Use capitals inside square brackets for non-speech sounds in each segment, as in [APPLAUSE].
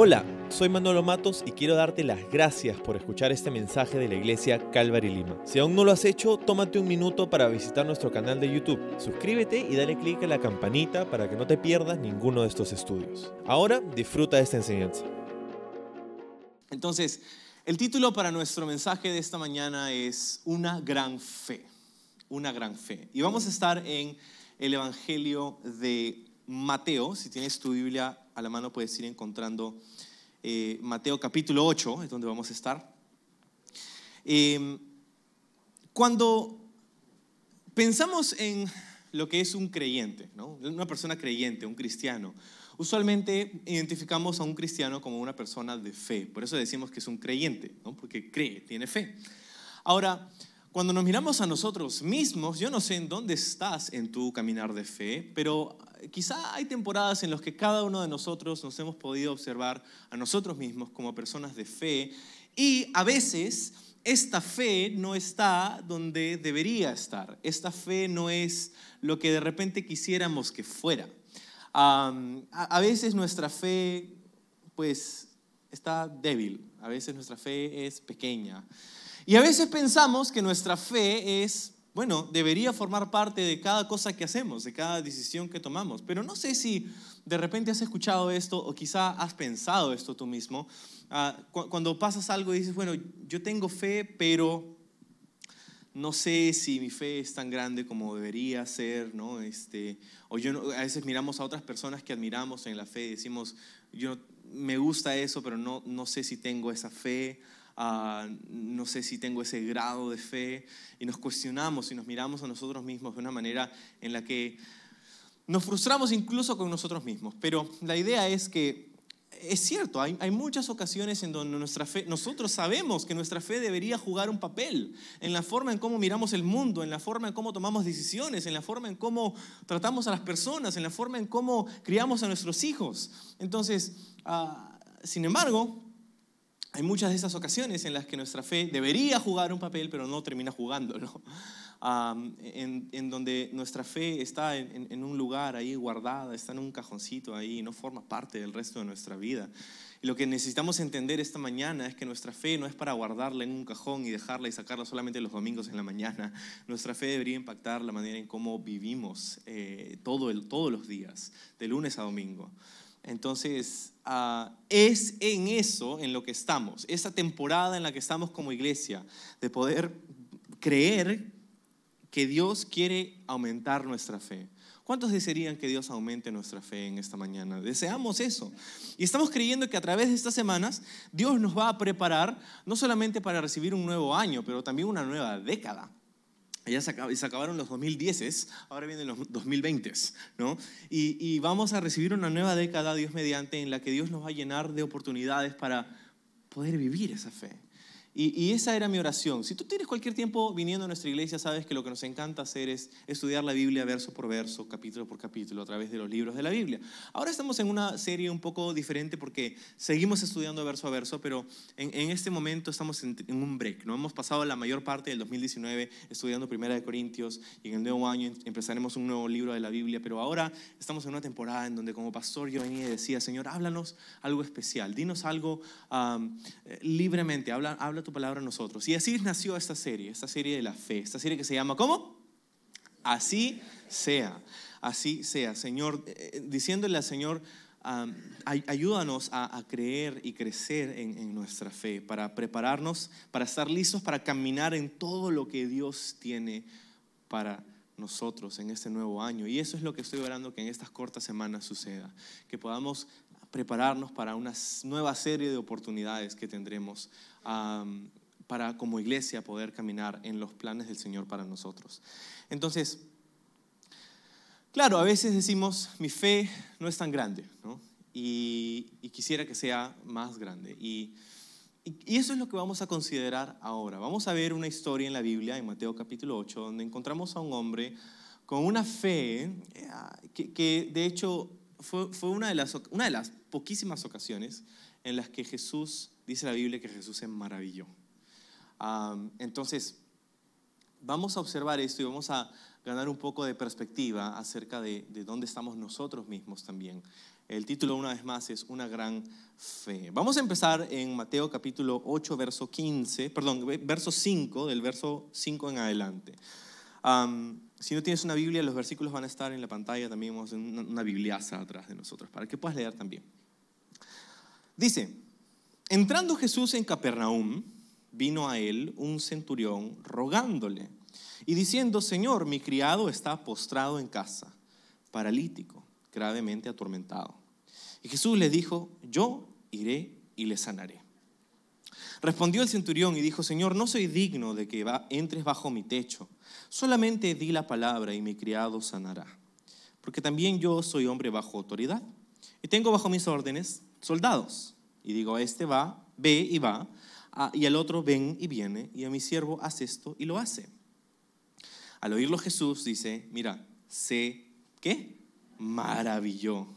Hola, soy Manolo Matos y quiero darte las gracias por escuchar este mensaje de la iglesia Calvary Lima. Si aún no lo has hecho, tómate un minuto para visitar nuestro canal de YouTube. Suscríbete y dale clic a la campanita para que no te pierdas ninguno de estos estudios. Ahora disfruta de esta enseñanza. Entonces, el título para nuestro mensaje de esta mañana es Una gran fe. Una gran fe. Y vamos a estar en el Evangelio de Mateo. Si tienes tu Biblia a la mano puedes ir encontrando eh, Mateo capítulo 8, es donde vamos a estar. Em, cuando pensamos en lo que es un creyente, una persona creyente, un cristiano, usualmente identificamos a un cristiano como una persona de fe. Por eso decimos que es un creyente, porque cree, tiene fe. Ahora, cuando nos miramos a nosotros mismos, yo no sé en dónde estás en tu caminar de fe, pero quizá hay temporadas en las que cada uno de nosotros nos hemos podido observar a nosotros mismos como personas de fe y a veces esta fe no está donde debería estar. Esta fe no es lo que de repente quisiéramos que fuera. a veces nuestra fe pues está débil, a veces nuestra fe es pequeña. Y a veces pensamos que nuestra fe es bueno, debería formar parte de cada cosa que hacemos, de cada decisión que tomamos. Pero no sé si de repente has escuchado esto o quizá has pensado esto tú mismo. Ah, cuando pasas algo y dices, bueno, yo tengo fe, pero no sé si mi fe es tan grande como debería ser, ¿no? Este, o yo a veces miramos a otras personas que admiramos en la fe y decimos, yo me gusta eso, pero no, no sé si tengo esa fe. No sé si tengo ese grado de fe, y nos cuestionamos y nos miramos a nosotros mismos de una manera en la que nos frustramos incluso con nosotros mismos. Pero la idea es que es cierto, hay, hay, muchas ocasiones en donde nuestra fe, nosotros sabemos que nuestra fe debería jugar un papel en la forma en cómo miramos el mundo, en la forma en cómo tomamos decisiones, en la forma en cómo tratamos a las personas, en la forma en cómo criamos a nuestros hijos. Entonces, ah, sin embargo, hay muchas de esas ocasiones en las que nuestra fe debería jugar un papel, pero no termina jugándolo. [LAUGHS] en, donde nuestra fe está en, un lugar ahí guardada, está en un cajoncito ahí, no forma parte del resto de nuestra vida. Y lo que necesitamos entender esta mañana es que nuestra fe no es para guardarla en un cajón y dejarla y sacarla solamente los domingos en la mañana. [LAUGHS] Nuestra fe debería impactar la manera en cómo vivimos eh, todos los días, de lunes a domingo. Entonces, ah, es en eso en lo que estamos, esa temporada en la que estamos como iglesia, de poder creer que Dios quiere aumentar nuestra fe. ¿Cuántos desearían que Dios aumente nuestra fe en esta mañana? Deseamos eso. Y estamos creyendo que a través de estas semanas Dios nos va a preparar no solamente para recibir un nuevo año, pero también una nueva década. Ya se, acabaron los 2010, ahora vienen los 2020, ¿no? Y, vamos a recibir una nueva década, Dios mediante, en la que Dios nos va a llenar de oportunidades para poder vivir esa fe. Y, esa era mi oración. Si tú tienes cualquier tiempo viniendo a nuestra iglesia, sabes que lo que nos encanta hacer es estudiar la Biblia verso por verso, capítulo por capítulo, a través de los libros de la Biblia. Ahora estamos en una serie un poco diferente porque seguimos estudiando verso a verso, pero en, este momento estamos en, un break. ¿no? Hemos pasado la mayor parte del 2019 estudiando Primera de Corintios y en el nuevo año empezaremos un nuevo libro de la Biblia, pero ahora estamos en una temporada en donde como pastor yo venía y decía, Señor, háblanos algo especial, dinos algo eh, libremente, habla, habla tu palabra a nosotros. Y así nació esta serie, esta serie de la fe, esta serie que se llama ¿cómo? Así sea, así sea. Señor, eh, eh, diciéndole al Señor, ayúdanos a, creer y crecer en, en, nuestra fe, para prepararnos, para estar listos para caminar en todo lo que Dios tiene para nosotros en este nuevo año. Y eso es lo que estoy orando que en estas cortas semanas suceda, que podamos prepararnos para una nueva serie de oportunidades que tendremos para como iglesia poder caminar en los planes del Señor para nosotros. Entonces, claro, a veces decimos, mi fe no es tan grande, ¿no? y, quisiera que sea más grande. Y, y, eso es lo que vamos a considerar ahora. Vamos a ver una historia en la Biblia, en Mateo capítulo 8, donde encontramos a un hombre con una fe eh, que, que de hecho fue, una, de las, poquísimas ocasiones en las que Jesús, dice la Biblia que Jesús se maravilló. entonces, vamos a observar esto y vamos a ganar un poco de perspectiva acerca de, de dónde estamos nosotros mismos también El título, una vez más, es Una gran fe. Vamos a empezar en Mateo capítulo 8, verso 15, perdón, verso 5, del verso 5 en adelante. Si no tienes una Biblia, los versículos van a estar en la pantalla, también vamos una, una bibliaza atrás de nosotros, para que puedas leer también. Dice, entrando Jesús en Capernaum, vino a él un centurión rogándole y diciendo, Señor, mi criado está postrado en casa, paralítico gravemente atormentado. Y Jesús le dijo, yo iré y le sanaré. Respondió el centurión y dijo, Señor, no soy digno de que entres bajo mi techo, solamente di la palabra y mi criado sanará. Porque también yo soy hombre bajo autoridad y tengo bajo mis órdenes soldados. Y digo, a este va, ve y va, y al otro ven y viene, y a mi siervo hace esto y lo hace. Al oírlo Jesús dice, mira, sé, ¿qué? maravilló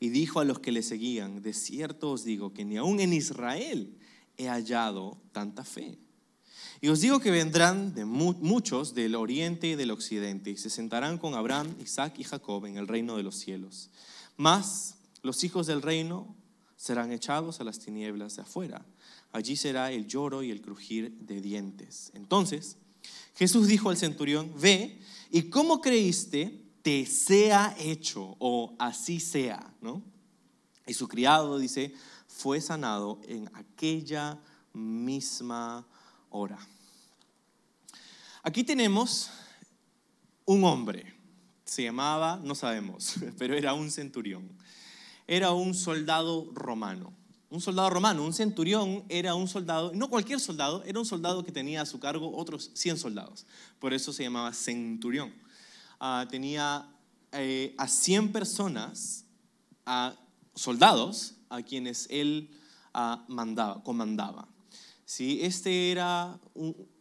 y dijo a los que le seguían, de cierto os digo que ni aún en Israel he hallado tanta fe. Y os digo que vendrán de muchos del oriente y del occidente y se sentarán con Abraham, Isaac y Jacob en el reino de los cielos. Mas los hijos del reino serán echados a las tinieblas de afuera. Allí será el lloro y el crujir de dientes. Entonces Jesús dijo al centurión, ve, ¿y cómo creíste? te sea hecho o así sea, ¿no? Y su criado dice, fue sanado en aquella misma hora. Aquí tenemos un hombre, se llamaba, no sabemos, [LAUGHS] pero era un centurión. Era un soldado romano. Un soldado romano, un centurión era un soldado, no cualquier soldado, era un soldado que tenía a su cargo otros 100 soldados. Por eso se llamaba centurión. Ah, tenía eh, a 100 personas, a soldados, a quienes él ah, mandaba, comandaba. ¿Sí? Este era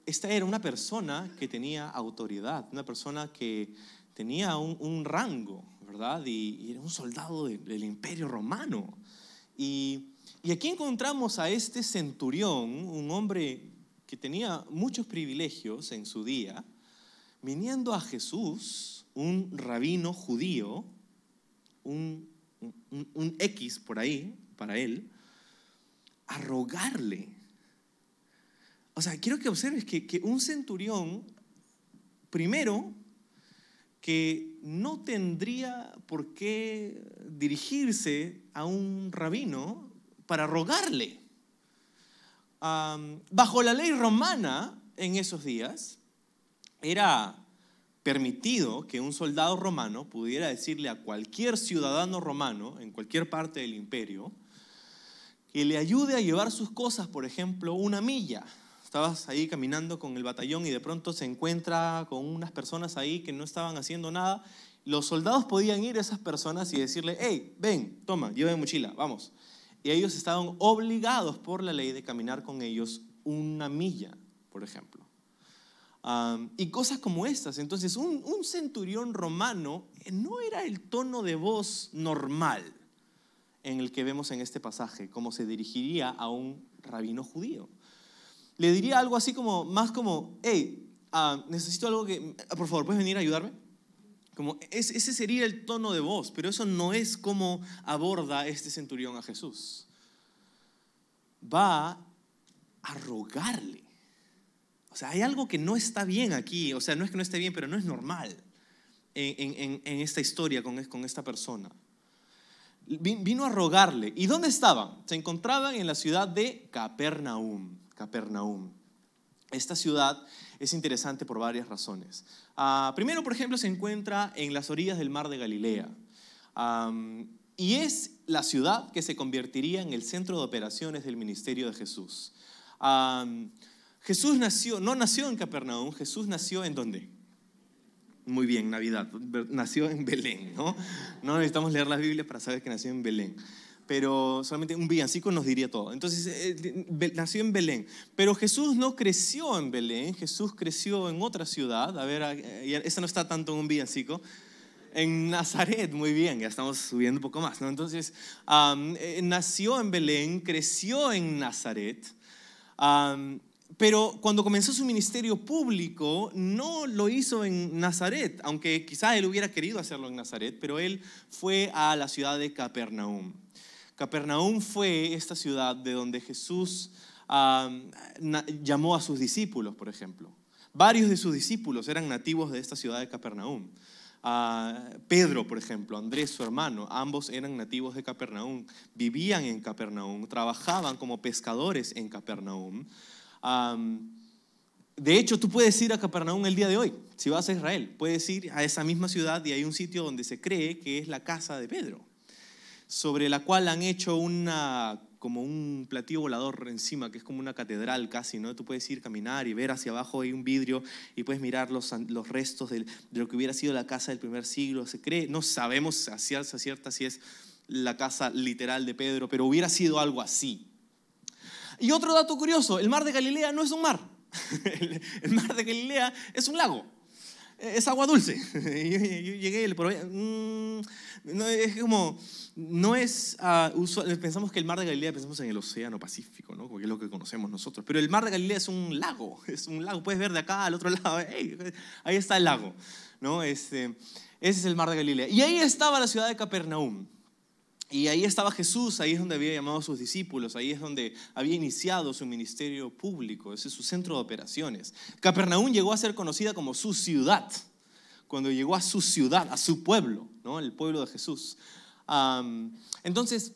esta era una persona que tenía autoridad, una persona que tenía un, rango, ¿verdad? Y, era un soldado del imperio romano. Y, y aquí encontramos a este centurión, un hombre que tenía muchos privilegios en su día, viniendo a Jesús, un rabino judío, un, X por ahí, para él, a rogarle. O sea, quiero que observes que, que un centurión, primero, que no tendría por qué dirigirse a un rabino para rogarle. bajo la ley romana en esos días, era permitido que un soldado romano pudiera decirle a cualquier ciudadano romano en cualquier parte del imperio que le ayude a llevar sus cosas, por ejemplo, una milla. Estabas ahí caminando con el batallón y de pronto se encuentra con unas personas ahí que no estaban haciendo nada. Los soldados podían ir a esas personas y decirle, hey, ven, toma, lleva mochila, vamos. Y ellos estaban obligados por la ley de caminar con ellos una milla, por ejemplo y cosas como estas. Entonces, un, centurión romano no era el tono de voz normal en el que vemos en este pasaje, como se dirigiría a un rabino judío. Le diría algo así como, más como, hey, ah, necesito algo que, ah, por favor, ¿puedes venir a ayudarme? Como, ese sería el tono de voz, pero eso no es como aborda este centurión a Jesús. Va a rogarle o sea, hay algo que no está bien aquí. O sea, no es que no esté bien, pero no es normal en, esta historia con, con esta persona. Vino a rogarle. ¿Y dónde estaban? Se encontraban en la ciudad de Capernaum. Capernaum. Esta ciudad es interesante por varias razones. Ah, primero, por ejemplo, se encuentra en las orillas del mar de Galilea. y es la ciudad que se convertiría en el centro de operaciones del ministerio de Jesús. Jesús nació, no nació en Capernaum, Jesús nació en dónde? Muy bien, Navidad. Nació en Belén, ¿no? No necesitamos leer las Biblias para saber que nació en Belén. Pero solamente un villancico nos diría todo. Entonces, eh, nació en Belén. Pero Jesús no creció en Belén, Jesús creció en otra ciudad. A ver, eh, esa no está tanto en un villancico en Nazaret, muy bien, ya estamos subiendo un poco más, ¿no? Entonces, eh, nació en Belén, creció en Nazaret, pero cuando comenzó su ministerio público, no lo hizo en Nazaret, aunque quizás él hubiera querido hacerlo en Nazaret, pero él fue a la ciudad de Capernaum. Capernaum fue esta ciudad de donde Jesús llamó a sus discípulos, por ejemplo. Varios de sus discípulos eran nativos de esta ciudad de Capernaum. Pedro, por ejemplo, Andrés, su hermano, ambos eran nativos de Capernaum, vivían en Capernaum, trabajaban como pescadores en Capernaum. De hecho, tú puedes ir a Capernaum el día de hoy, si vas a Israel, puedes ir a esa misma ciudad y hay un sitio donde se cree que es la casa de Pedro, sobre la cual han hecho una como un platillo volador encima, que es como una catedral casi, ¿no? Tú puedes ir caminar y ver hacia abajo hay un vidrio y puedes mirar los, los restos de lo que hubiera sido la casa del primer siglo. Se cree, no sabemos a cierta si es la casa literal de Pedro, pero hubiera sido algo así. Y otro dato curioso, el mar de Galilea no es un mar. [LAUGHS] el mar de Galilea es un lago es agua dulce. [LAUGHS] Yo, llegué y mm, no, es como, no es, uh, usual, pensamos que el mar de Galilea, pensamos en el océano Pacífico, ¿no? Porque es lo que conocemos nosotros. Pero el mar de Galilea es un lago, [LAUGHS] es un lago, puedes ver de acá al otro lado, ahí está el lago, ¿no? Este, ese es el mar de Galilea. Y ahí estaba la ciudad de Capernaum. Y ahí estaba Jesús, ahí es donde había llamado a sus discípulos, ahí es donde había iniciado su ministerio público, ese es su centro de operaciones. Capernaum llegó a ser conocida como su ciudad, cuando llegó a su ciudad, a su pueblo, ¿no? el pueblo de Jesús. entonces,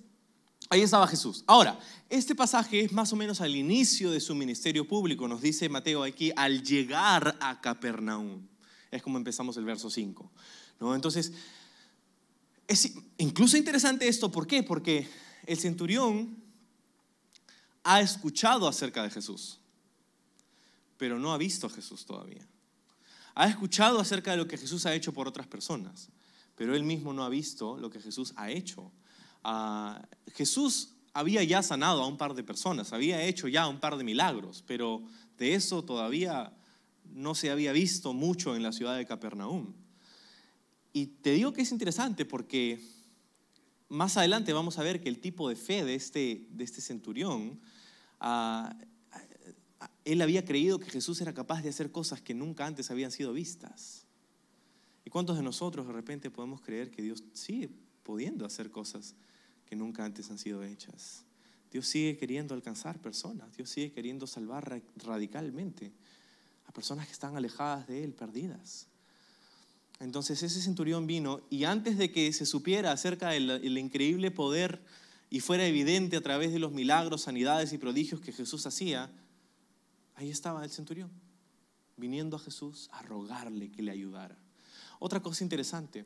ahí estaba Jesús. Ahora, este pasaje es más o menos al inicio de su ministerio público, nos dice Mateo aquí, al llegar a Capernaum. Es como empezamos el verso 5. ¿no? Entonces, es incluso interesante esto, ¿por qué? Porque el centurión ha escuchado acerca de Jesús, pero no ha visto a Jesús todavía. Ha escuchado acerca de lo que Jesús ha hecho por otras personas, pero él mismo no ha visto lo que Jesús ha hecho. Ah, Jesús había ya sanado a un par de personas, había hecho ya un par de milagros, pero de eso todavía no se había visto mucho en la ciudad de Capernaum. Y te digo que es interesante porque más adelante vamos a ver que el tipo de fe de este, de este centurión, ah, él había creído que Jesús era capaz de hacer cosas que nunca antes habían sido vistas. ¿Y cuántos de nosotros de repente podemos creer que Dios sigue pudiendo hacer cosas que nunca antes han sido hechas? Dios sigue queriendo alcanzar personas, Dios sigue queriendo salvar radicalmente a personas que están alejadas de Él, perdidas. Entonces ese centurión vino y antes de que se supiera acerca del increíble poder y fuera evidente a través de los milagros, sanidades y prodigios que Jesús hacía, ahí estaba el centurión, viniendo a Jesús a rogarle que le ayudara. Otra cosa interesante,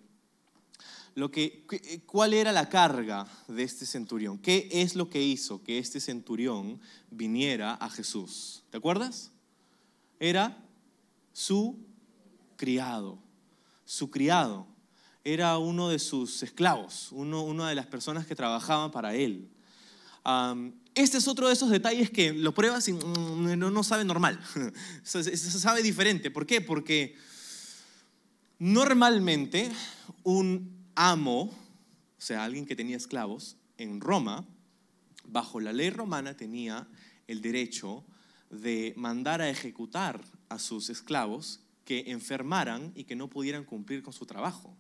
lo que, ¿cuál era la carga de este centurión? ¿Qué es lo que hizo que este centurión viniera a Jesús? ¿Te acuerdas? Era su criado su criado, era uno de sus esclavos, uno, una de las personas que trabajaban para él. este es otro de esos detalles que lo pruebas y mm, no, sabe normal, [LAUGHS] se, sabe diferente. ¿Por qué? Porque normalmente un amo, o sea, alguien que tenía esclavos en Roma, bajo la ley romana tenía el derecho de mandar a ejecutar a sus esclavos que enfermaran y que no pudieran cumplir con su trabajo.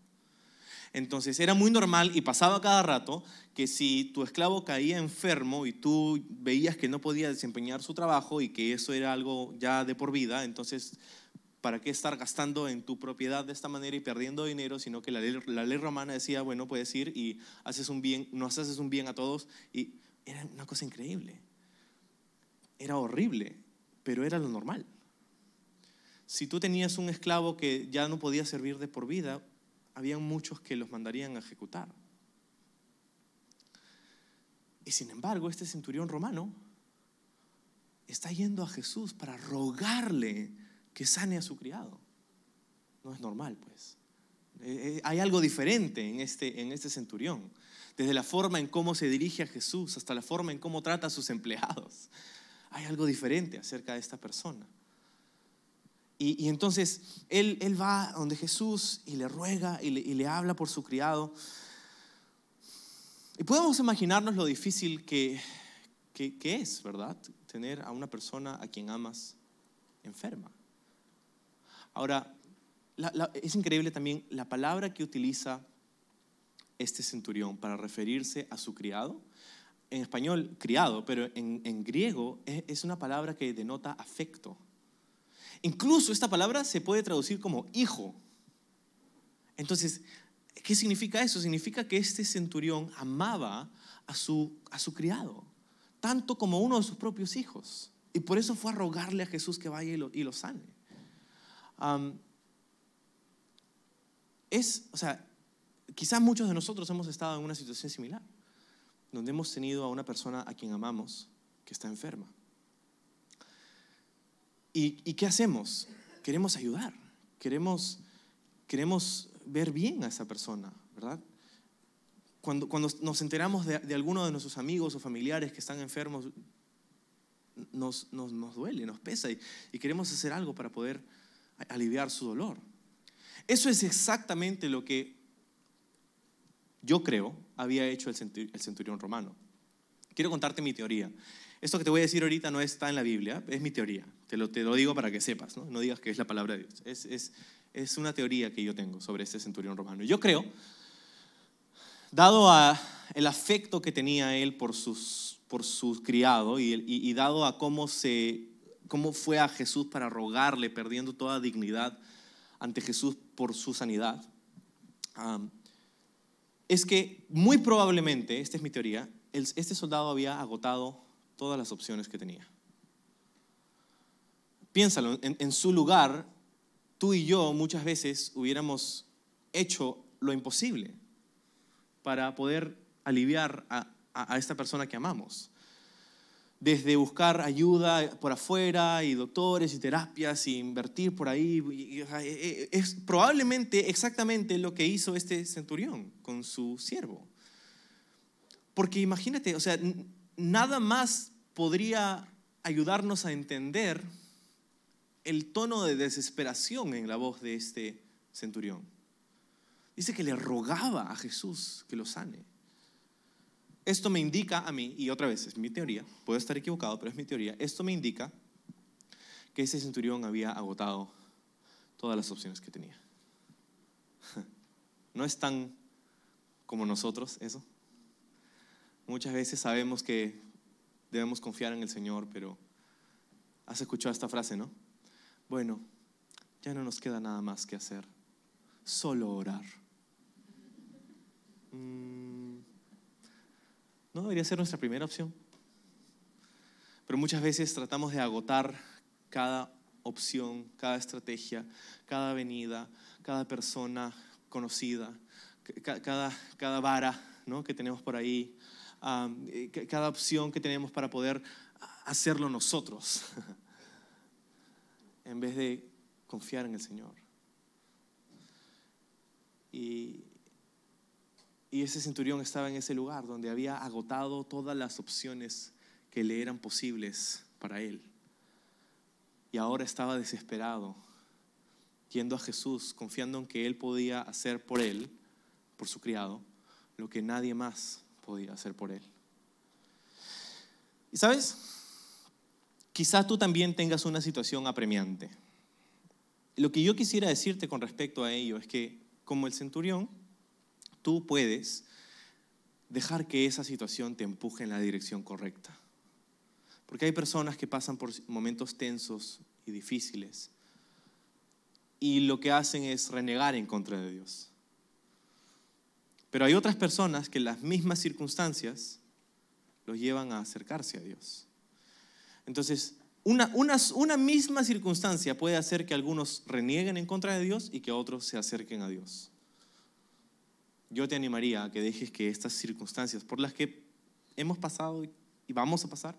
Entonces era muy normal y pasaba cada rato que si tu esclavo caía enfermo y tú veías que no podía desempeñar su trabajo y que eso era algo ya de por vida, entonces ¿para qué estar gastando en tu propiedad de esta manera y perdiendo dinero? Sino que la ley, romana decía, bueno, puedes ir y haces un bien, nos haces un bien a todos. Y era una cosa increíble. Era horrible, pero era lo normal. Si tú tenías un esclavo que ya no podía servir de por vida, habían muchos que los mandarían a ejecutar. Y sin embargo, este centurión romano está yendo a Jesús para rogarle que sane a su criado. No es normal, pues. Eh, eh, hay algo diferente en este, en este centurión. Desde la forma en cómo se dirige a Jesús hasta la forma en cómo trata a sus empleados. Hay algo diferente acerca de esta persona. Y, entonces él, él, va donde Jesús y le ruega y le, habla por su criado. Y podemos imaginarnos lo difícil que, ¿Qué, es, verdad? Tener a una persona a quien amas enferma. Ahora, es increíble también la palabra que utiliza este centurión para referirse a su criado. En español, criado, pero en, griego es, es una palabra que denota afecto. Incluso esta palabra se puede traducir como hijo. Entonces, ¿qué significa eso? Significa que este centurión amaba a su, a su criado, tanto como uno de sus propios hijos. Y por eso fue a rogarle a Jesús que vaya y lo, y lo sane. es, o sea, quizás muchos de nosotros hemos estado en una situación similar, donde hemos tenido a una persona a quien amamos que está enferma. ¿Y, qué hacemos? Queremos ayudar, queremos, queremos ver bien a esa persona, ¿verdad? Cuando, cuando nos enteramos de, de, alguno de nuestros amigos o familiares que están enfermos, nos, nos, nos duele, nos pesa y, y queremos hacer algo para poder aliviar su dolor. Eso es exactamente lo que yo creo había hecho el centurión romano. Quiero contarte mi teoría. Esto que te voy a decir ahorita no está en la Biblia, es mi teoría. Te lo, te lo digo para que sepas, no, no digas que es la palabra de Dios. Es, es, es una teoría que yo tengo sobre este centurión romano. Yo creo, dado a el afecto que tenía él por, sus, por su criado y, y, y dado a cómo, se, cómo fue a Jesús para rogarle, perdiendo toda dignidad ante Jesús por su sanidad, um, es que muy probablemente, esta es mi teoría, este soldado había agotado todas las opciones que tenía. Piénsalo, en, su lugar, tú y yo muchas veces hubiéramos hecho lo imposible para poder aliviar a, esta persona que amamos. Desde buscar ayuda por afuera y doctores y terapias y invertir por ahí. E, e, es probablemente exactamente lo que hizo este centurión con su siervo. Porque imagínate, o sea, nada más podría ayudarnos a entender el tono de desesperación en la voz de este centurión. Dice que le rogaba a Jesús que lo sane. Esto me indica a mí, y otra vez es mi teoría, puedo estar equivocado, pero es mi teoría, esto me indica que ese centurión había agotado todas las opciones que tenía. [LAUGHS] ¿No es tan como nosotros eso? Muchas veces sabemos que debemos confiar en el Señor, pero has escuchado esta frase, ¿no? Bueno, ya no nos queda nada más que hacer, solo orar. Mm, no debería ser nuestra primera opción. Pero muchas veces tratamos de agotar cada opción, cada estrategia, cada avenida, cada persona conocida, cada, cada vara ¿no? que tenemos por ahí, eh, cada opción que tenemos para poder hacerlo nosotros, [LAUGHS] en vez de confiar en el Señor. Y, y ese centurión estaba en ese lugar donde había agotado todas las opciones que le eran posibles para él. Y ahora estaba desesperado, yendo a Jesús, confiando en que él podía hacer por él, por su criado, lo que nadie más podía hacer por él. Y sabes, quizás tú también tengas una situación apremiante. Lo que yo quisiera decirte con respecto a ello es que, como el centurión, tú puedes dejar que esa situación te empuje en la dirección correcta. Porque hay personas que pasan por momentos tensos y difíciles y lo que hacen es renegar en contra de Dios. Pero hay otras personas que las mismas circunstancias los llevan a acercarse a Dios. Entonces, una, una, misma circunstancia puede hacer que algunos renieguen en contra de Dios y que otros se acerquen a Dios. Yo te animaría a que dejes que estas circunstancias por las que hemos pasado y vamos a pasar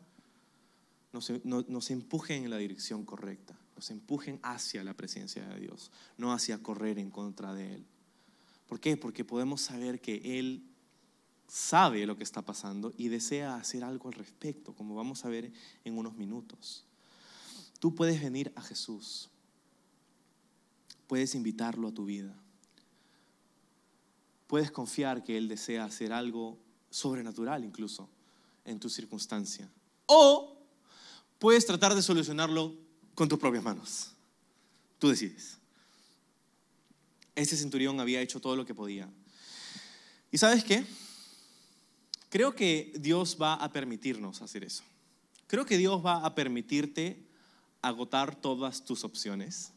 nos, nos empujen en la dirección correcta, nos empujen hacia la presencia de Dios, no hacia correr en contra de Él. ¿Por qué? Porque podemos saber que Él sabe lo que está pasando y desea hacer algo al respecto, como vamos a ver en unos minutos. Tú puedes venir a Jesús, puedes invitarlo a tu vida, puedes confiar que Él desea hacer algo sobrenatural incluso en tu circunstancia. O puedes tratar de solucionarlo con tus propias manos. Tú decides. Ese centurión había hecho todo lo que podía. ¿Y sabes qué? Creo que Dios va a permitirnos hacer eso. Creo que Dios va a permitirte agotar todas tus opciones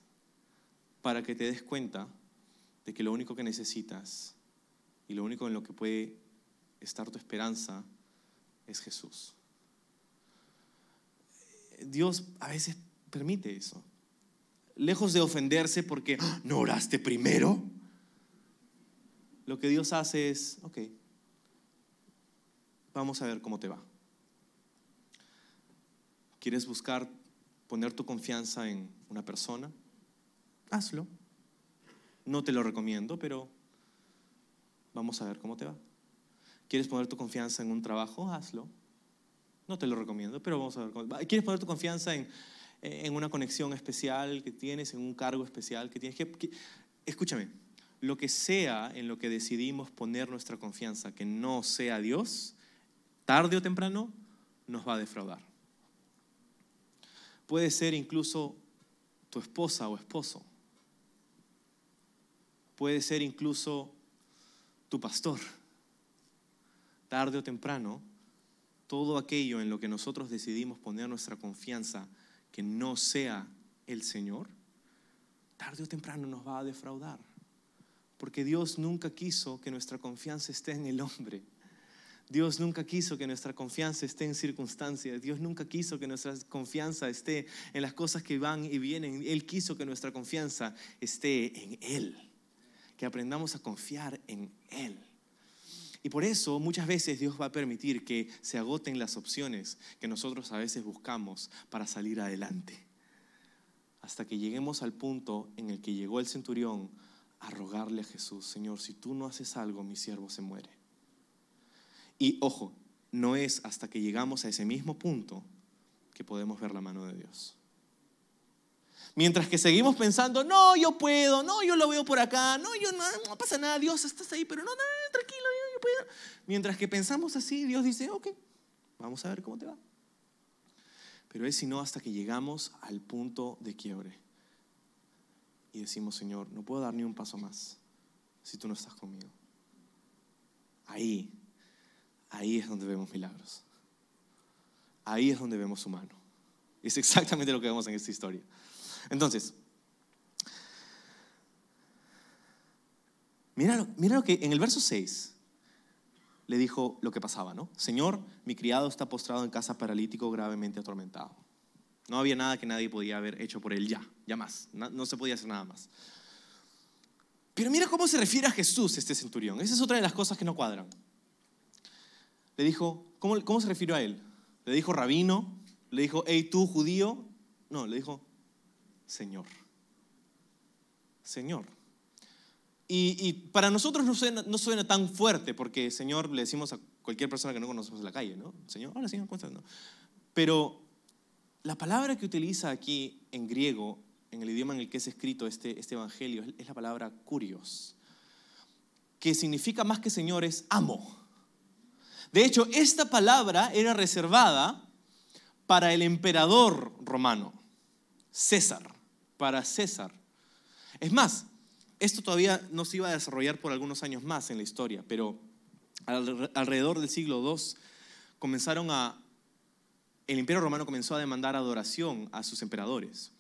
para que te des cuenta de que lo único que necesitas y lo único en lo que puede estar tu esperanza es Jesús. Dios a veces permite eso. Lejos de ofenderse porque ¡Ah! no oraste primero, lo que Dios hace es, ok, vamos a ver cómo te va. ¿Quieres buscar poner tu confianza en una persona? Hazlo. No te lo recomiendo, pero vamos a ver cómo te va. ¿Quieres poner tu confianza en un trabajo? Hazlo. No te lo recomiendo, pero vamos a ver cómo va. ¿Quieres poner tu confianza en, en una conexión especial que tienes, en un cargo especial que tienes? Escúchame, lo que sea en lo que decidimos poner nuestra confianza, que no sea Dios, tarde o temprano nos va a defraudar. Puede ser incluso tu esposa o esposo. Puede ser incluso tu pastor. Tarde o temprano, todo aquello en lo que nosotros decidimos poner nuestra confianza que no sea el Señor, tarde o temprano nos va a defraudar. Porque Dios nunca quiso que nuestra confianza esté en el hombre. Dios nunca quiso que nuestra confianza esté en circunstancias. Dios nunca quiso que nuestra confianza esté en las cosas que van y vienen. Él quiso que nuestra confianza esté en Él. Que aprendamos a confiar en Él. Y por eso muchas veces Dios va a permitir que se agoten las opciones que nosotros a veces buscamos para salir adelante. Hasta que lleguemos al punto en el que llegó el centurión a rogarle a Jesús, Señor, si tú no haces algo, mi siervo se muere. Y ojo, no es hasta que llegamos a ese mismo punto que podemos ver la mano de Dios. Mientras que seguimos pensando, no, yo puedo, no, yo lo veo por acá, no, yo no, no pasa nada, Dios, estás ahí, pero no, no, tranquilo. Mientras que pensamos así, Dios dice, ok, vamos a ver cómo te va. Pero es sino hasta que llegamos al punto de quiebre y decimos, Señor, no puedo dar ni un paso más si tú no estás conmigo. Ahí, ahí es donde vemos milagros. Ahí es donde vemos su mano. Es exactamente lo que vemos en esta historia. Entonces, mira, mira lo que en el verso 6 le dijo lo que pasaba, ¿no? Señor, mi criado está postrado en casa paralítico gravemente atormentado. No había nada que nadie podía haber hecho por él ya, ya más. No, se podía hacer nada más. Pero mira cómo se refiere a Jesús este centurión. Esa es otra de las cosas que no cuadran. Le dijo, ¿cómo, se refirió a él? Le dijo rabino, le dijo, hey tú judío. No, le dijo, Señor. Señor. Y, para nosotros no suena, no suena, tan fuerte, porque Señor le decimos a cualquier persona que no conocemos en la calle, ¿no? Señor, hola Señor, ¿cómo Pero la palabra que utiliza aquí en griego, en el idioma en el que es escrito este, este evangelio, es la palabra curios, que significa más que Señor, es amo. De hecho, esta palabra era reservada para el emperador romano, César, para César. Es más, esto todavía no se iba a desarrollar por algunos años más en la historia, pero alrededor del siglo II comenzaron a el imperio romano comenzó a demandar adoración a sus emperadores.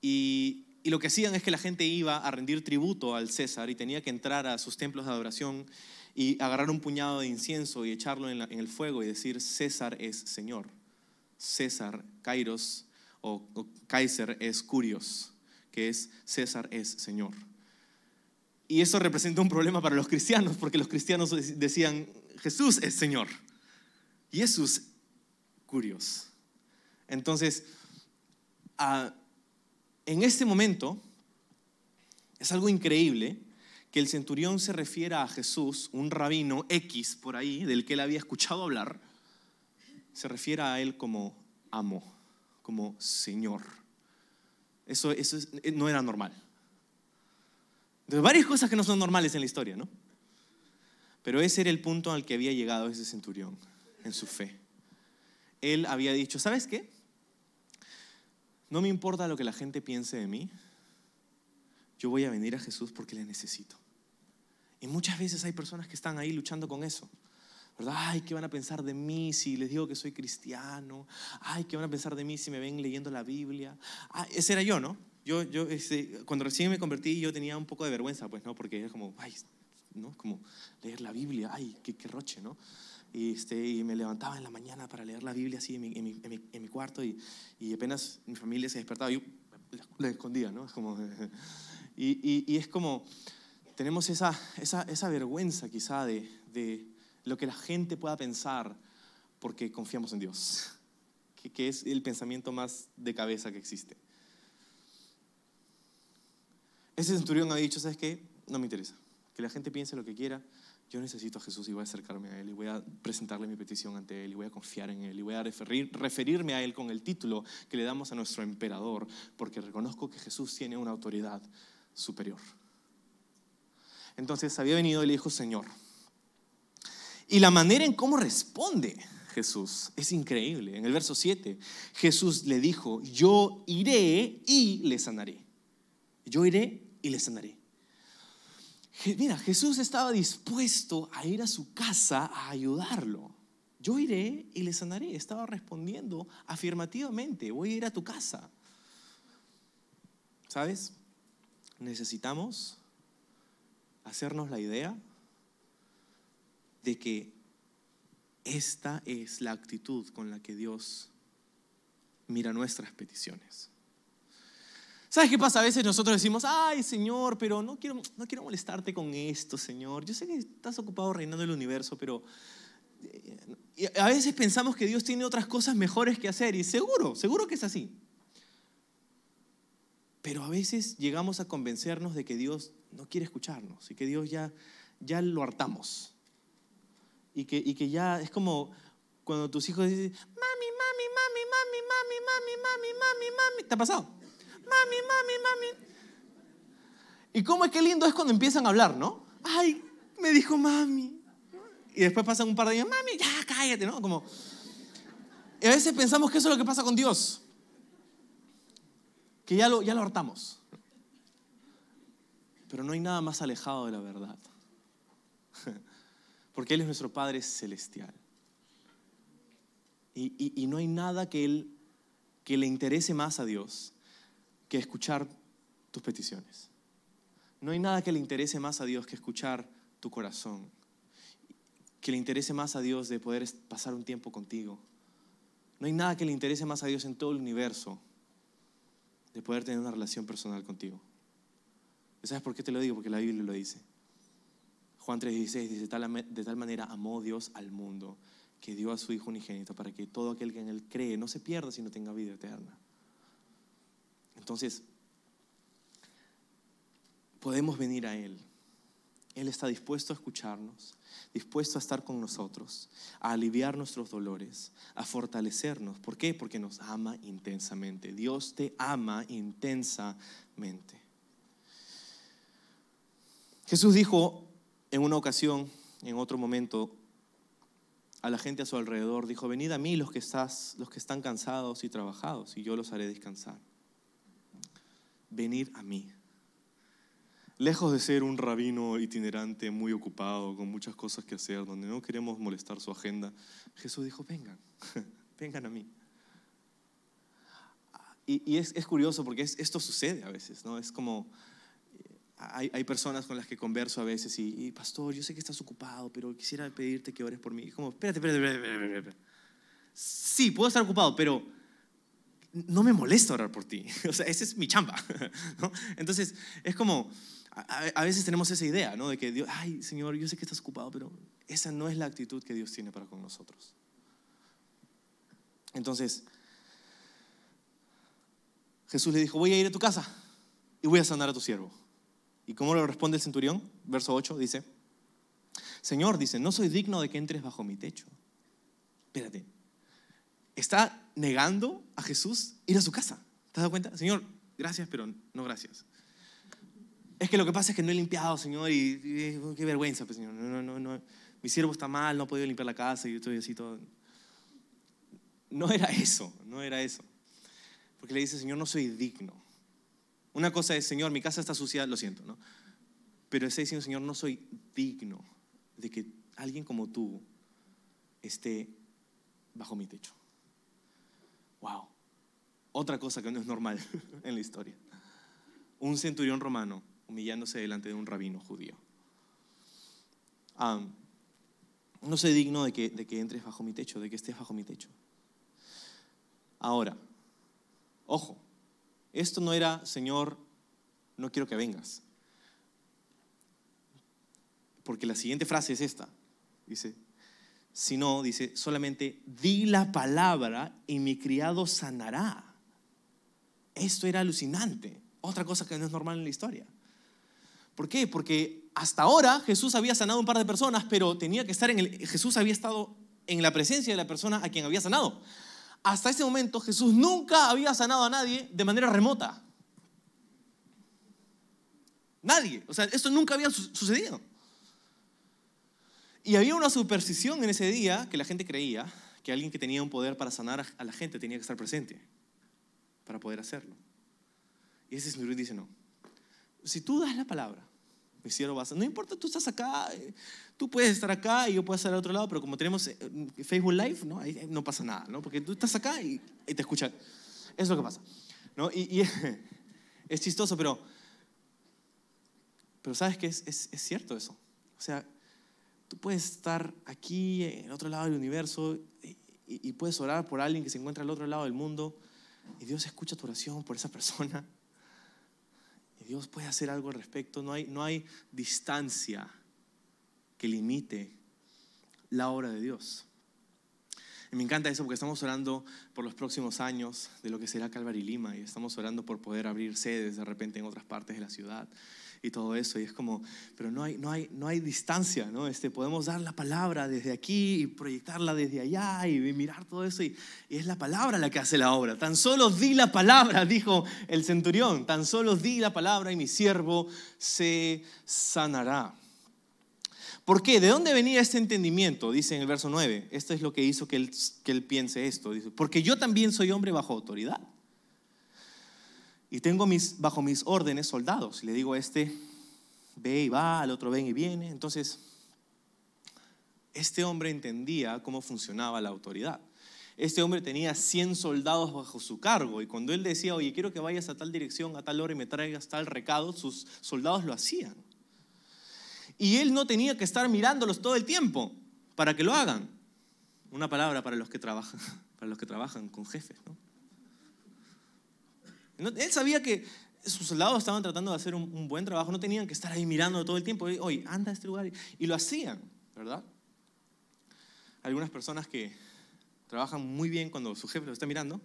Y, lo que hacían es que la gente iba a rendir tributo al César y tenía que entrar a sus templos de adoración y agarrar un puñado de incienso y echarlo en, el fuego y decir, César es Señor. César, Kairos o, o Kaiser es Curios, que es César es Señor. Y eso representa un problema para los cristianos, porque los cristianos decían, Jesús es Señor. Jesús Curios. Entonces, ah, en este momento es algo increíble que el centurión se refiera a Jesús, un rabino X por ahí, del que él había escuchado hablar, se refiere a él como amo, como Señor. Eso no era normal. Varias cosas que no son normales en la historia, ¿no? Pero ese era el punto al que había llegado ese centurión en su fe. él había dicho, ¿sabes qué? No me importa lo que la gente piense de mí, yo voy a venir a Jesús porque le necesito. Y muchas veces hay personas que están ahí luchando con eso. ¿Verdad? Ay, ¿qué van a pensar de mí si les digo que soy cristiano? Ay, ¿qué van a pensar de mí si me ven leyendo la Biblia? Ah, ese era yo, ¿no? Yo, yo este, cuando recién me convertí, yo tenía un poco de vergüenza, pues, ¿no? Porque era como, ay, ¿no? Como leer la Biblia, ay, qué, qué roche, ¿no? Y, este, y me levantaba en la mañana para leer la Biblia así en mi, en mi, en mi, cuarto y, y, apenas mi familia se despertaba, yo la escondía, ¿no? Es como, [LAUGHS] y, y, es como, tenemos esa, esa, esa vergüenza quizá de, de, lo que la gente pueda pensar porque confiamos en Dios, [LAUGHS] que, que es el pensamiento más de cabeza que existe. Ese centurión ha dicho, ¿sabes qué? No me interesa. Que la gente piense lo que quiera. Yo necesito a Jesús y voy a acercarme a Él y voy a presentarle mi petición ante Él y voy a confiar en Él y voy a referir, referirme a Él con el título que le damos a nuestro emperador porque reconozco que Jesús tiene una autoridad superior. Entonces había venido y le dijo, Señor. Y la manera en cómo responde Jesús es increíble. En el verso 7, Jesús le dijo, yo iré y le sanaré. Yo iré y le sanaré. Mira, Jesús estaba dispuesto a ir a su casa a ayudarlo. Yo iré y le sanaré. Estaba respondiendo afirmativamente, voy a ir a tu casa. ¿Sabes? Necesitamos hacernos la idea de que esta es la actitud con la que Dios mira nuestras peticiones. ¿Sabes qué pasa? A veces nosotros decimos, ay Señor, pero no quiero, no quiero molestarte con esto, Señor. Yo sé que estás ocupado reinando el universo, pero eh, a veces pensamos que Dios tiene otras cosas mejores que hacer y seguro, seguro que es así. Pero a veces llegamos a convencernos de que Dios no quiere escucharnos y que Dios ya, ya lo hartamos. Y que, y que ya es como cuando tus hijos dicen, mami, mami, mami, mami, mami, mami, mami, mami, mami. ¿Te ha pasado? Mami, mami, mami. Y cómo es que lindo es cuando empiezan a hablar, ¿no? Ay, me dijo mami. Y después pasan un par de días, mami, ya cállate, ¿no? Como. Y a veces pensamos que eso es lo que pasa con Dios. Que ya lo, ya lo hartamos. Pero no hay nada más alejado de la verdad. [LAUGHS] Porque Él es nuestro Padre celestial. Y, y, y no hay nada que, él, que le interese más a Dios que escuchar tus peticiones. No hay nada que le interese más a Dios que escuchar tu corazón, que le interese más a Dios de poder pasar un tiempo contigo. No hay nada que le interese más a Dios en todo el universo de poder tener una relación personal contigo. ¿Sabes por qué te lo digo? Porque la Biblia lo dice. Juan 3:16 dice, de tal manera amó Dios al mundo que dio a su Hijo unigénito para que todo aquel que en él cree no se pierda, sino tenga vida eterna. Entonces, podemos venir a Él. Él está dispuesto a escucharnos, dispuesto a estar con nosotros, a aliviar nuestros dolores, a fortalecernos. ¿Por qué? Porque nos ama intensamente. Dios te ama intensamente. Jesús dijo en una ocasión, en otro momento, a la gente a su alrededor, dijo, venid a mí los que, estás, los que están cansados y trabajados, y yo los haré descansar venir a mí. Lejos de ser un rabino itinerante muy ocupado, con muchas cosas que hacer, donde no queremos molestar su agenda, Jesús dijo, vengan, [LAUGHS] vengan a mí. Y, es, curioso porque esto sucede a veces, ¿no? Es como, hay, personas con las que converso a veces y, pastor, yo sé que estás ocupado, pero quisiera pedirte que ores por mí. como, espérate, espérate, espérate, espérate. Sí, puedo estar ocupado, pero no me molesta orar por ti. [LAUGHS] O sea, esa es mi chamba. [LAUGHS] Entonces, es como, a, veces tenemos esa idea, ¿no? De que Dios, ay, Señor, yo sé que estás ocupado, pero esa no es la actitud que Dios tiene para con nosotros. Entonces, Jesús le dijo, voy a ir a tu casa y voy a sanar a tu siervo. ¿Y cómo le responde el centurión? Verso 8 dice, Señor, dice, no soy digno de que entres bajo mi techo. Espérate, está negando a Jesús ir a su casa. ¿Te has dado cuenta? Señor, gracias, pero no gracias. Es que lo que pasa es que no he limpiado, Señor, y, qué vergüenza, pues, Señor. No, no, no, Mi siervo está mal, no ha podido limpiar la casa y yo estoy así todo. no era eso, no era eso. Porque le dice, Señor, no soy digno. Una cosa es, Señor, mi casa está sucia, lo siento, ¿no? Pero está diciendo, Señor, no soy digno de que alguien como tú esté bajo mi techo. Wow. Otra cosa que no es normal [LAUGHS] en la historia. Un centurión romano humillándose delante de un rabino judío. no soy digno de que, de que entres bajo mi techo, de que estés bajo mi techo. Ahora, ojo, esto no era, Señor, no quiero que vengas. Porque la siguiente frase es esta. Dice, si no, dice, solamente di la palabra y mi criado sanará. Esto era alucinante. Otra cosa que no es normal en la historia. ¿Por qué? Porque hasta ahora Jesús había sanado un par de personas, pero tenía que estar en el Jesús había estado en la presencia de la persona a quien había sanado. Hasta ese momento Jesús nunca había sanado a nadie de manera remota. Nadie, o sea, esto nunca había sucedido. Y había una superstición en ese día que la gente creía que alguien que tenía un poder para sanar a la gente tenía que estar presente para poder hacerlo. Y ese señor dice, no, si tú das la palabra, mi siervo va a No importa, tú estás acá, eh, tú puedes estar acá y yo puedo estar al otro lado, pero como tenemos eh, Facebook Live, ¿no? Ahí no pasa nada, ¿no? Porque tú estás acá y, te escuchan. Es lo que pasa, ¿no? Y, [LAUGHS] es chistoso, pero, pero sabes que es, es cierto eso. O sea, Tú puedes estar aquí, en otro lado del universo, y, puedes orar por alguien que se encuentra al otro lado del mundo, y Dios escucha tu oración por esa persona. Y Dios puede hacer algo al respecto. No hay, no hay distancia que limite la obra de Dios. Me encanta eso porque estamos orando por los próximos años de lo que será Calvary Lima y estamos orando por poder abrir sedes de repente en otras partes de la ciudad y todo eso. Y es como, pero no hay, no hay, no hay distancia, ¿no? Este, podemos dar la palabra desde aquí y proyectarla desde allá y mirar todo eso. Y, y es la palabra la que hace la obra. Tan solo di la palabra, [LAUGHS] dijo el centurión. Tan solo di la palabra y mi siervo se sanará. ¿Por qué? ¿De dónde venía este entendimiento? Dice en el verso 9. Esto es lo que hizo que él, piense esto. Dice, porque yo también soy hombre bajo autoridad y tengo mis, bajo mis órdenes soldados. Y le digo a este, ve y va, al otro ven y viene. Entonces, este hombre entendía cómo funcionaba la autoridad. Este hombre tenía 100 soldados bajo su cargo y cuando él decía, oye, quiero que vayas a tal dirección, a tal hora y me traigas tal recado, sus soldados lo hacían. Y él no tenía que estar mirándolos todo el tiempo para que lo hagan. Una palabra para los que trabajan, [LAUGHS] para los que trabajan con jefes, ¿no? Él sabía que sus soldados estaban tratando de hacer un, buen trabajo, no tenían que estar ahí mirando todo el tiempo, oye, anda a este lugar, y lo hacían, ¿verdad? Algunas personas que trabajan muy bien cuando su jefe lo está mirando,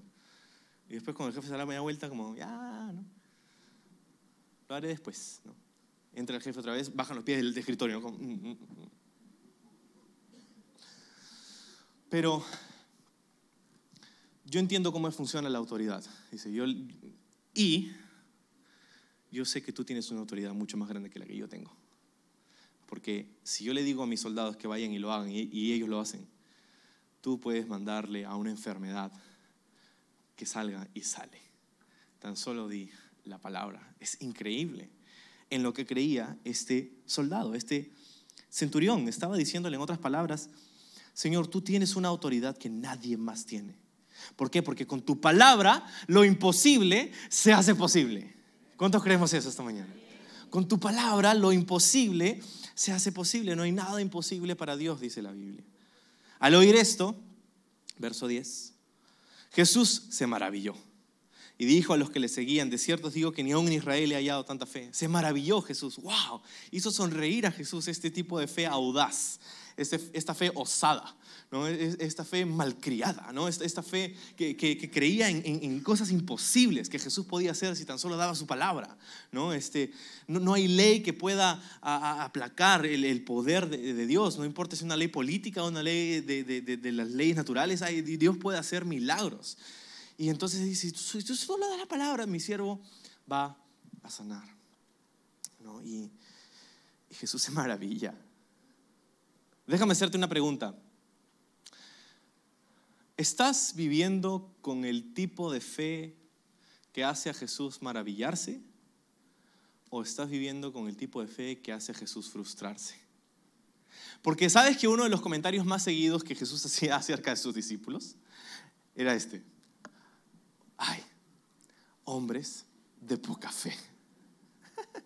y después cuando el jefe se da la media vuelta, como, ya, ¿no? Lo haré después, ¿no? Entra el jefe otra vez, bajan los pies del escritorio. Mm, mm, mm, Pero yo entiendo cómo funciona la autoridad. Dice, yo y yo sé que tú tienes una autoridad mucho más grande que la que yo tengo. Porque si yo le digo a mis soldados que vayan y lo hagan y, ellos lo hacen, tú puedes mandarle a una enfermedad que salga y sale. Tan solo di la palabra. Es increíble en lo que creía este soldado, este centurión. Estaba diciéndole en otras palabras, Señor, tú tienes una autoridad que nadie más tiene. ¿Por qué? Porque con tu palabra lo imposible se hace posible. ¿Cuántos creemos eso esta mañana? Con tu palabra lo imposible se hace posible. No hay nada imposible para Dios, dice la Biblia. Al oír esto, verso 10, Jesús se maravilló y dijo a los que le seguían, de cierto digo que ni aún en Israel he hallado tanta fe. Se maravilló Jesús, wow, hizo sonreír a Jesús este tipo de fe audaz, este, esta fe osada. ¿no? esta fe malcriada, ¿no? esta, fe que, creía en, cosas imposibles que Jesús podía hacer si tan solo daba su palabra. No, este, no, hay ley que pueda aplacar el, poder de, Dios, no importa si es una ley política o una ley de, las leyes naturales, Dios puede hacer milagros. Y entonces dice, si tú solo das la palabra, mi siervo va a sanar. ¿no? y Jesús se maravilla. Déjame hacerte una pregunta. ¿Estás viviendo con el tipo de fe que hace a Jesús maravillarse? ¿O estás viviendo con el tipo de fe que hace a Jesús frustrarse? Porque sabes que uno de los comentarios más seguidos que Jesús [LAUGHS] hacía acerca de sus discípulos era este. Ay, hombres de poca fe. [LAUGHS]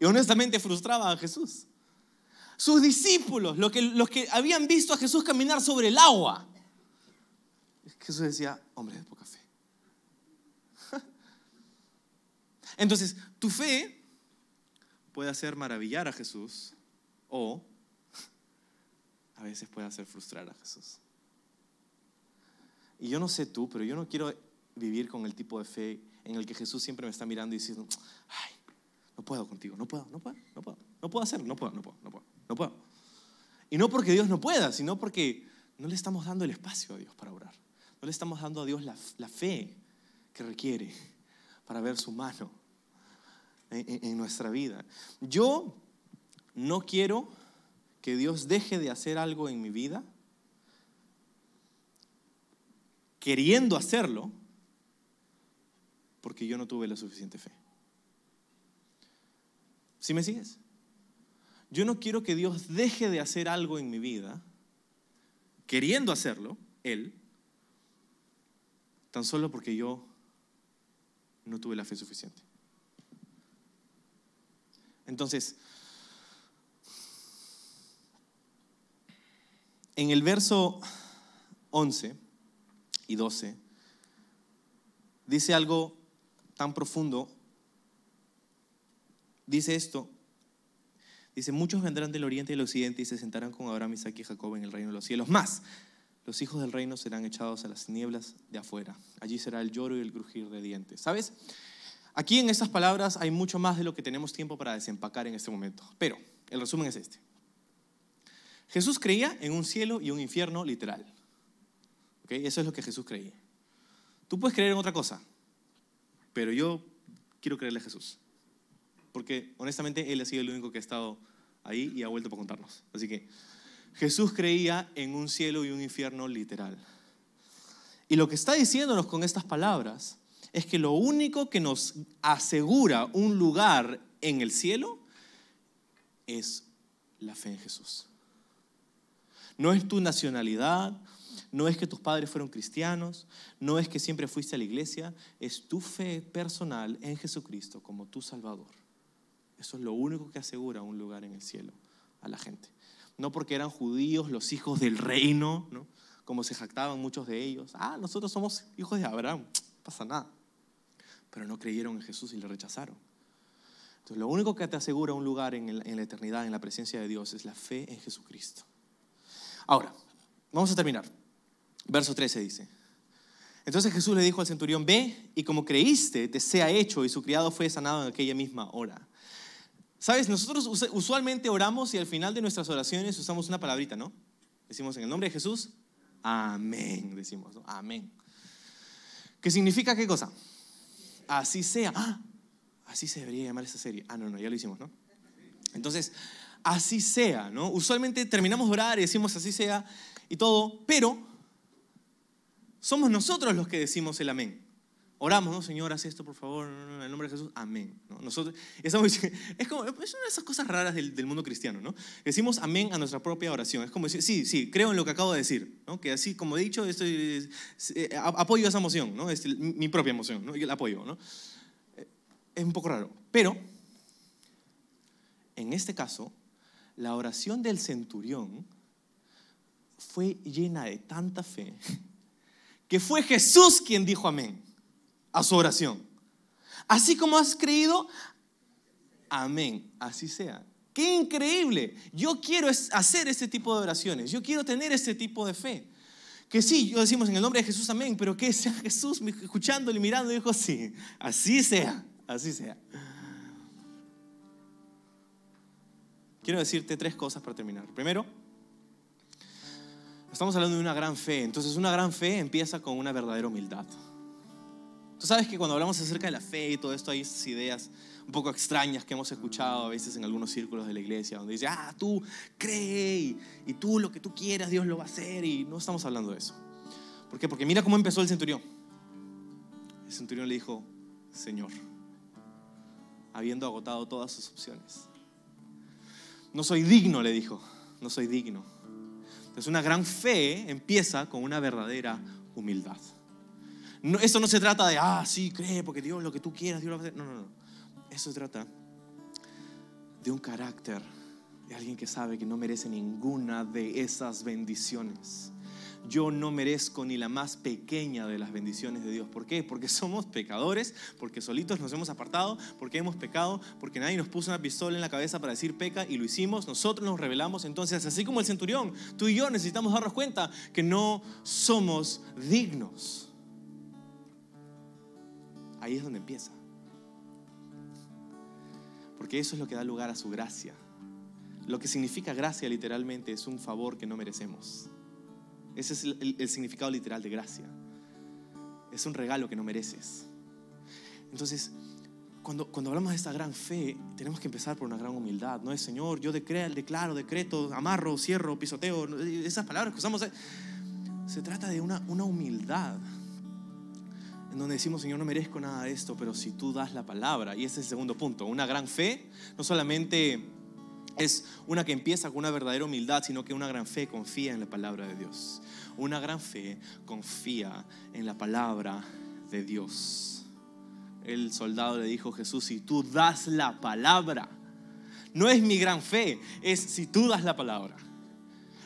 Y honestamente frustraba a Jesús. Sus discípulos, los que, los que habían visto a Jesús caminar sobre el agua. Jesús decía, hombres de poca fe. [LAUGHS] Entonces, tu fe puede hacer maravillar a Jesús o [LAUGHS] a veces puede hacer frustrar a Jesús. Y yo no sé tú, pero yo no quiero vivir con el tipo de fe en el que Jesús siempre me está mirando y diciendo, ay, no puedo contigo, no puedo, no puedo, no puedo, no puedo hacerlo, no puedo, no puedo, no puedo, no puedo. Y no porque Dios no pueda, sino porque no le estamos dando el espacio a Dios para orar. No le estamos dando a Dios la, la fe que requiere para ver su mano en, en nuestra vida. Yo no quiero que Dios deje de hacer algo en mi vida queriendo hacerlo porque yo no tuve la suficiente fe. ¿Sí me sigues? Yo no quiero que Dios deje de hacer algo en mi vida queriendo hacerlo, Él, tan solo porque yo no tuve la fe suficiente. Entonces, en el verso 11 y 12, dice algo tan profundo. Dice esto, dice, muchos vendrán del oriente y del occidente y se sentarán con Abraham, Isaac y Jacob en el reino de los cielos. Más, los hijos del reino serán echados a las nieblas de afuera. Allí será el lloro y el crujir de dientes. ¿Sabes? Aquí en estas palabras hay mucho más de lo que tenemos tiempo para desempacar en este momento. Pero el resumen es este. Jesús creía en un cielo y un infierno literal. ¿Okay? Eso es lo que Jesús creía. Tú puedes creer en otra cosa, pero yo quiero creerle a Jesús. Porque honestamente Él ha sido el único que ha estado ahí y ha vuelto para contarnos. Así que Jesús creía en un cielo y un infierno literal. Y lo que está diciéndonos con estas palabras es que lo único que nos asegura un lugar en el cielo es la fe en Jesús. No es tu nacionalidad, no es que tus padres fueron cristianos, no es que siempre fuiste a la iglesia, es tu fe personal en Jesucristo como tu Salvador. Eso es lo único que asegura un lugar en el cielo a la gente. No porque eran judíos, los hijos del reino, ¿no? como se jactaban muchos de ellos. Ah, nosotros somos hijos de Abraham, pasa nada. Pero no creyeron en Jesús y le rechazaron. Entonces, lo único que te asegura un lugar en la eternidad, en la presencia de Dios, es la fe en Jesucristo. Ahora, vamos a terminar. Verso 13 dice. Entonces Jesús le dijo al centurión, ve y como creíste, te sea hecho, y su criado fue sanado en aquella misma hora. Sabes, nosotros usualmente oramos y al final de nuestras oraciones usamos una palabrita, ¿no? Decimos en el nombre de Jesús, amén, decimos, ¿no? amén. ¿Qué significa qué cosa? Así sea. Ah, así se debería llamar esta serie. Ah, no, no, ya lo hicimos, ¿no? Entonces, así sea, ¿no? Usualmente terminamos de orar y decimos así sea y todo, pero somos nosotros los que decimos el amén. Oramos, ¿no? Señor, haz esto, por favor, en el nombre de Jesús, amén. Nosotros, estamos, [LAUGHS] es, una de esas cosas raras del, mundo cristiano, ¿no? Decimos amén a nuestra propia oración. Es como decir, sí, sí, creo en lo que acabo de decir, ¿no? Que así, como he dicho, estoy, eh, apoyo esa emoción, ¿no? Es mi propia emoción, ¿no? Yo la apoyo, ¿no? Es un poco raro. Pero, en este caso, la oración del centurión fue llena de tanta fe [LAUGHS] que fue Jesús quien dijo amén a su oración. Así como has creído, amén, así sea. Qué increíble. Yo quiero hacer este tipo de oraciones. Yo quiero tener este tipo de fe. Que sí, yo decimos en el nombre de Jesús amén, pero que sea Jesús escuchándole, mirando, dijo, sí, así sea, así sea. Quiero decirte tres cosas para terminar. Primero, estamos hablando de una gran fe. Entonces una gran fe empieza con una verdadera humildad. Tú sabes que cuando hablamos acerca de la fe y todo esto hay esas ideas un poco extrañas que hemos escuchado a veces en algunos círculos de la iglesia, donde dice, ah, tú cree y, tú lo que tú quieras, Dios lo va a hacer. Y no estamos hablando de eso. ¿Por qué? Porque mira cómo empezó el centurión. El centurión le dijo, Señor, habiendo agotado todas sus opciones. No soy digno, le dijo, no soy digno. Entonces una gran fe empieza con una verdadera humildad. No, esto no se trata de, ah, sí, cree, porque Dios lo que tú quieras, Dios lo va a hacer. No, no, no. Eso se trata de un carácter de alguien que sabe que no merece ninguna de esas bendiciones. Yo no merezco ni la más pequeña de las bendiciones de Dios. ¿Por qué? Porque somos pecadores, porque solitos nos hemos apartado, porque hemos pecado, porque nadie nos puso una pistola en la cabeza para decir peca y lo hicimos, nosotros nos rebelamos. Entonces, así como el centurión, tú y yo necesitamos darnos cuenta que no somos dignos. Ahí es donde empieza. Porque eso es lo que da lugar a su gracia. Lo que significa gracia literalmente es un favor que no merecemos. Ese es el, significado literal de gracia. Es un regalo que no mereces. Entonces, cuando, cuando hablamos de esta gran fe, tenemos que empezar por una gran humildad. No es Señor, yo decreo, declaro, decreto, amarro, cierro, pisoteo. Esas palabras que usamos. Se trata de una, una humildad en donde decimos, Señor, no merezco nada de esto, pero si tú das la palabra, y ese es el segundo punto, una gran fe, no solamente es una que empieza con una verdadera humildad, sino que una gran fe confía en la palabra de Dios. Una gran fe confía en la palabra de Dios. El soldado le dijo Jesús, si tú das la palabra, no es mi gran fe, es si tú das la palabra.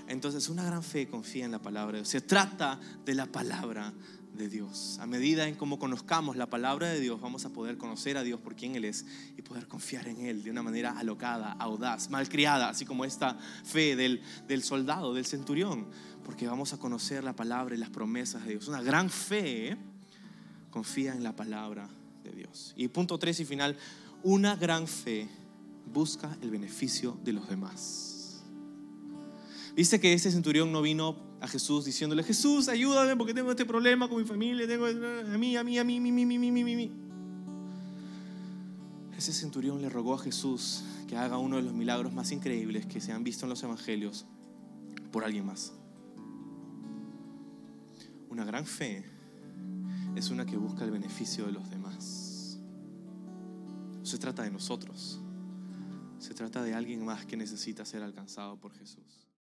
Entonces una gran fe confía en la palabra de Dios. Se trata de la palabra de Dios. A medida en cómo conozcamos la palabra de Dios, vamos a poder conocer a Dios por quien Él es y poder confiar en Él de una manera alocada, audaz, malcriada, así como esta fe del, del soldado, del centurión, porque vamos a conocer la palabra y las promesas de Dios. Una gran fe confía en la palabra de Dios. Y punto tres y final, una gran fe busca el beneficio de los demás. Viste que ese centurión no vino a Jesús diciéndole, Jesús, ayúdame porque tengo este problema con mi familia, tengo a mí, a mí, a mí, mi, mi, mi, mi, mi, mi. Ese centurión le rogó a Jesús que haga uno de los milagros más increíbles que se han visto en los evangelios por alguien más. Una gran fe es una que busca el beneficio de los demás. No se trata de nosotros, se trata de alguien más que necesita ser alcanzado por Jesús.